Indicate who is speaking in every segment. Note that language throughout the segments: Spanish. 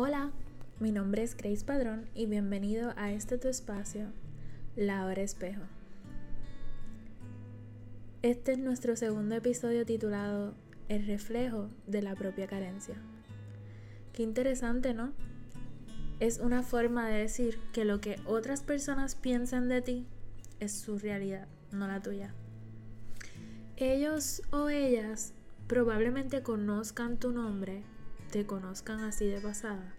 Speaker 1: Hola, mi nombre es Grace Padrón y bienvenido a este tu espacio, La Hora Espejo. Este es nuestro segundo episodio titulado El reflejo de la propia carencia. Qué interesante, ¿no? Es una forma de decir que lo que otras personas piensan de ti es su realidad, no la tuya. Ellos o ellas probablemente conozcan tu nombre te conozcan así de pasada,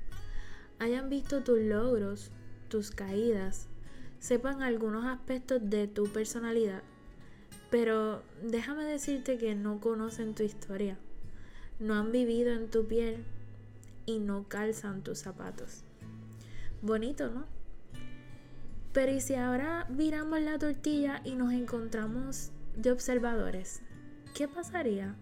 Speaker 1: hayan visto tus logros, tus caídas, sepan algunos aspectos de tu personalidad, pero déjame decirte que no conocen tu historia, no han vivido en tu piel y no calzan tus zapatos. Bonito, ¿no? Pero ¿y si ahora viramos la tortilla y nos encontramos de observadores? ¿Qué pasaría?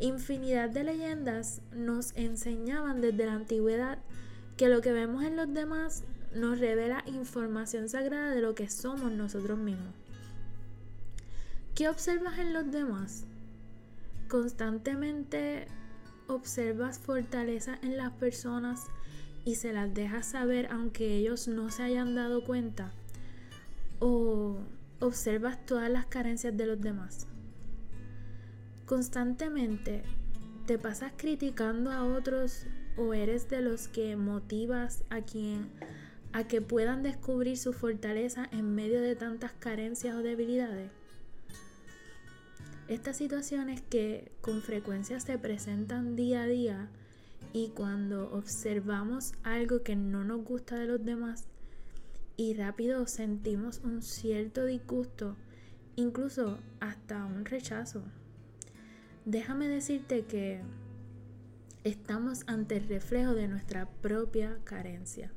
Speaker 1: Infinidad de leyendas nos enseñaban desde la antigüedad que lo que vemos en los demás nos revela información sagrada de lo que somos nosotros mismos. ¿Qué observas en los demás? Constantemente observas fortaleza en las personas y se las dejas saber aunque ellos no se hayan dado cuenta. O observas todas las carencias de los demás constantemente te pasas criticando a otros o eres de los que motivas a quien a que puedan descubrir su fortaleza en medio de tantas carencias o debilidades. Estas situaciones que con frecuencia se presentan día a día y cuando observamos algo que no nos gusta de los demás y rápido sentimos un cierto disgusto, incluso hasta un rechazo déjame decirte que estamos ante el reflejo de nuestra propia carencia.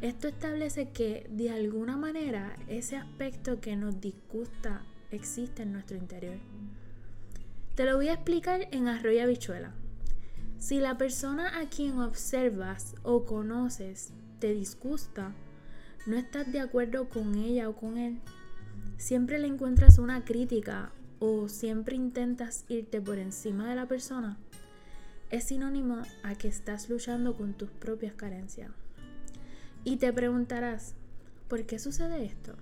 Speaker 1: Esto establece que de alguna manera ese aspecto que nos disgusta existe en nuestro interior. Te lo voy a explicar en arroyo bichuela. Si la persona a quien observas o conoces te disgusta, no estás de acuerdo con ella o con él, siempre le encuentras una crítica o siempre intentas irte por encima de la persona, es sinónimo a que estás luchando con tus propias carencias. Y te preguntarás, ¿por qué sucede esto?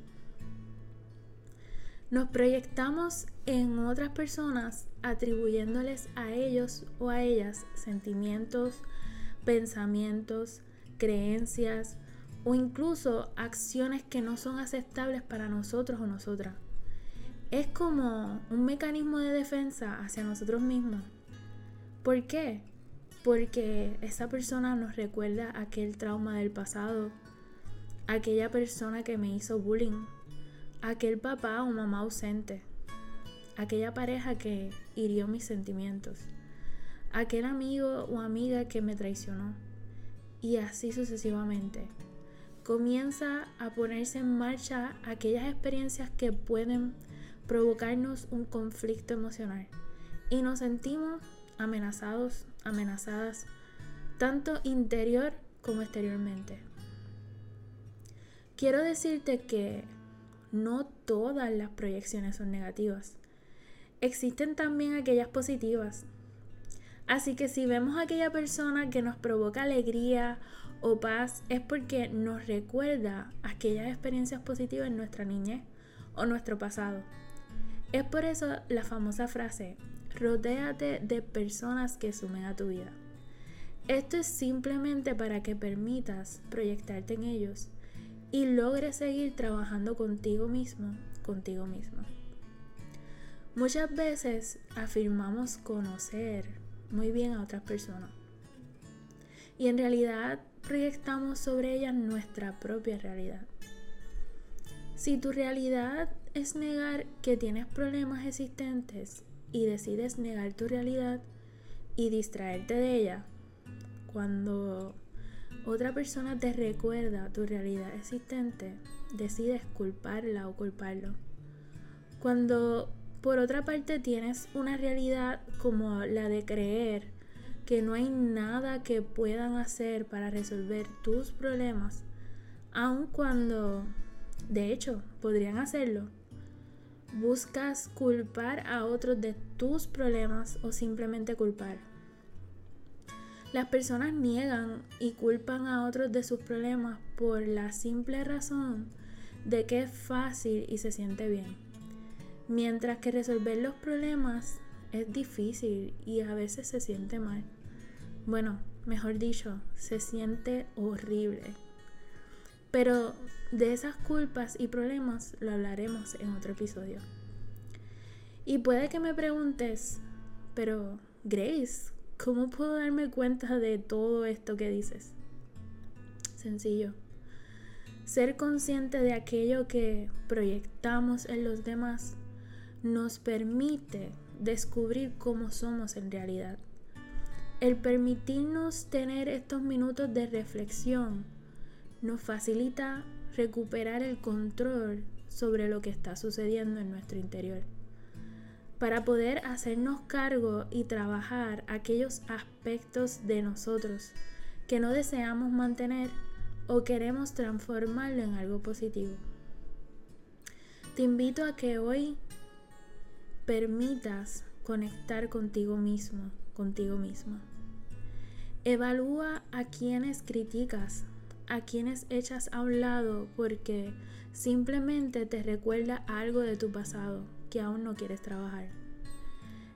Speaker 1: Nos proyectamos en otras personas atribuyéndoles a ellos o a ellas sentimientos, pensamientos, creencias o incluso acciones que no son aceptables para nosotros o nosotras es como un mecanismo de defensa hacia nosotros mismos. ¿Por qué? Porque esa persona nos recuerda aquel trauma del pasado, aquella persona que me hizo bullying, aquel papá o mamá ausente, aquella pareja que hirió mis sentimientos, aquel amigo o amiga que me traicionó, y así sucesivamente. Comienza a ponerse en marcha aquellas experiencias que pueden provocarnos un conflicto emocional y nos sentimos amenazados, amenazadas, tanto interior como exteriormente. Quiero decirte que no todas las proyecciones son negativas. Existen también aquellas positivas. Así que si vemos a aquella persona que nos provoca alegría o paz es porque nos recuerda aquellas experiencias positivas en nuestra niñez o nuestro pasado. Es por eso la famosa frase, rodéate de personas que sumen a tu vida. Esto es simplemente para que permitas proyectarte en ellos y logres seguir trabajando contigo mismo, contigo mismo. Muchas veces afirmamos conocer muy bien a otras personas y en realidad proyectamos sobre ellas nuestra propia realidad. Si tu realidad es negar que tienes problemas existentes y decides negar tu realidad y distraerte de ella, cuando otra persona te recuerda tu realidad existente, decides culparla o culparlo. Cuando por otra parte tienes una realidad como la de creer que no hay nada que puedan hacer para resolver tus problemas, aun cuando de hecho, podrían hacerlo. Buscas culpar a otros de tus problemas o simplemente culpar. Las personas niegan y culpan a otros de sus problemas por la simple razón de que es fácil y se siente bien. Mientras que resolver los problemas es difícil y a veces se siente mal. Bueno, mejor dicho, se siente horrible. Pero de esas culpas y problemas lo hablaremos en otro episodio. Y puede que me preguntes, pero Grace, ¿cómo puedo darme cuenta de todo esto que dices? Sencillo. Ser consciente de aquello que proyectamos en los demás nos permite descubrir cómo somos en realidad. El permitirnos tener estos minutos de reflexión nos facilita recuperar el control sobre lo que está sucediendo en nuestro interior. Para poder hacernos cargo y trabajar aquellos aspectos de nosotros que no deseamos mantener o queremos transformarlo en algo positivo. Te invito a que hoy permitas conectar contigo mismo, contigo misma. Evalúa a quienes criticas, a quienes echas a un lado porque simplemente te recuerda algo de tu pasado que aún no quieres trabajar.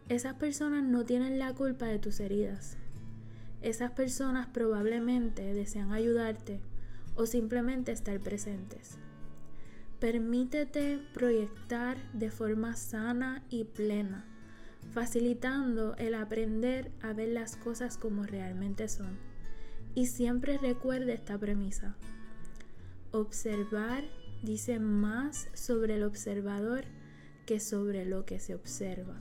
Speaker 1: Esas personas no tienen la culpa de tus heridas. Esas personas probablemente desean ayudarte o simplemente estar presentes. Permítete proyectar de forma sana y plena, facilitando el aprender a ver las cosas como realmente son. Y siempre recuerde esta premisa. Observar dice más sobre el observador que sobre lo que se observa.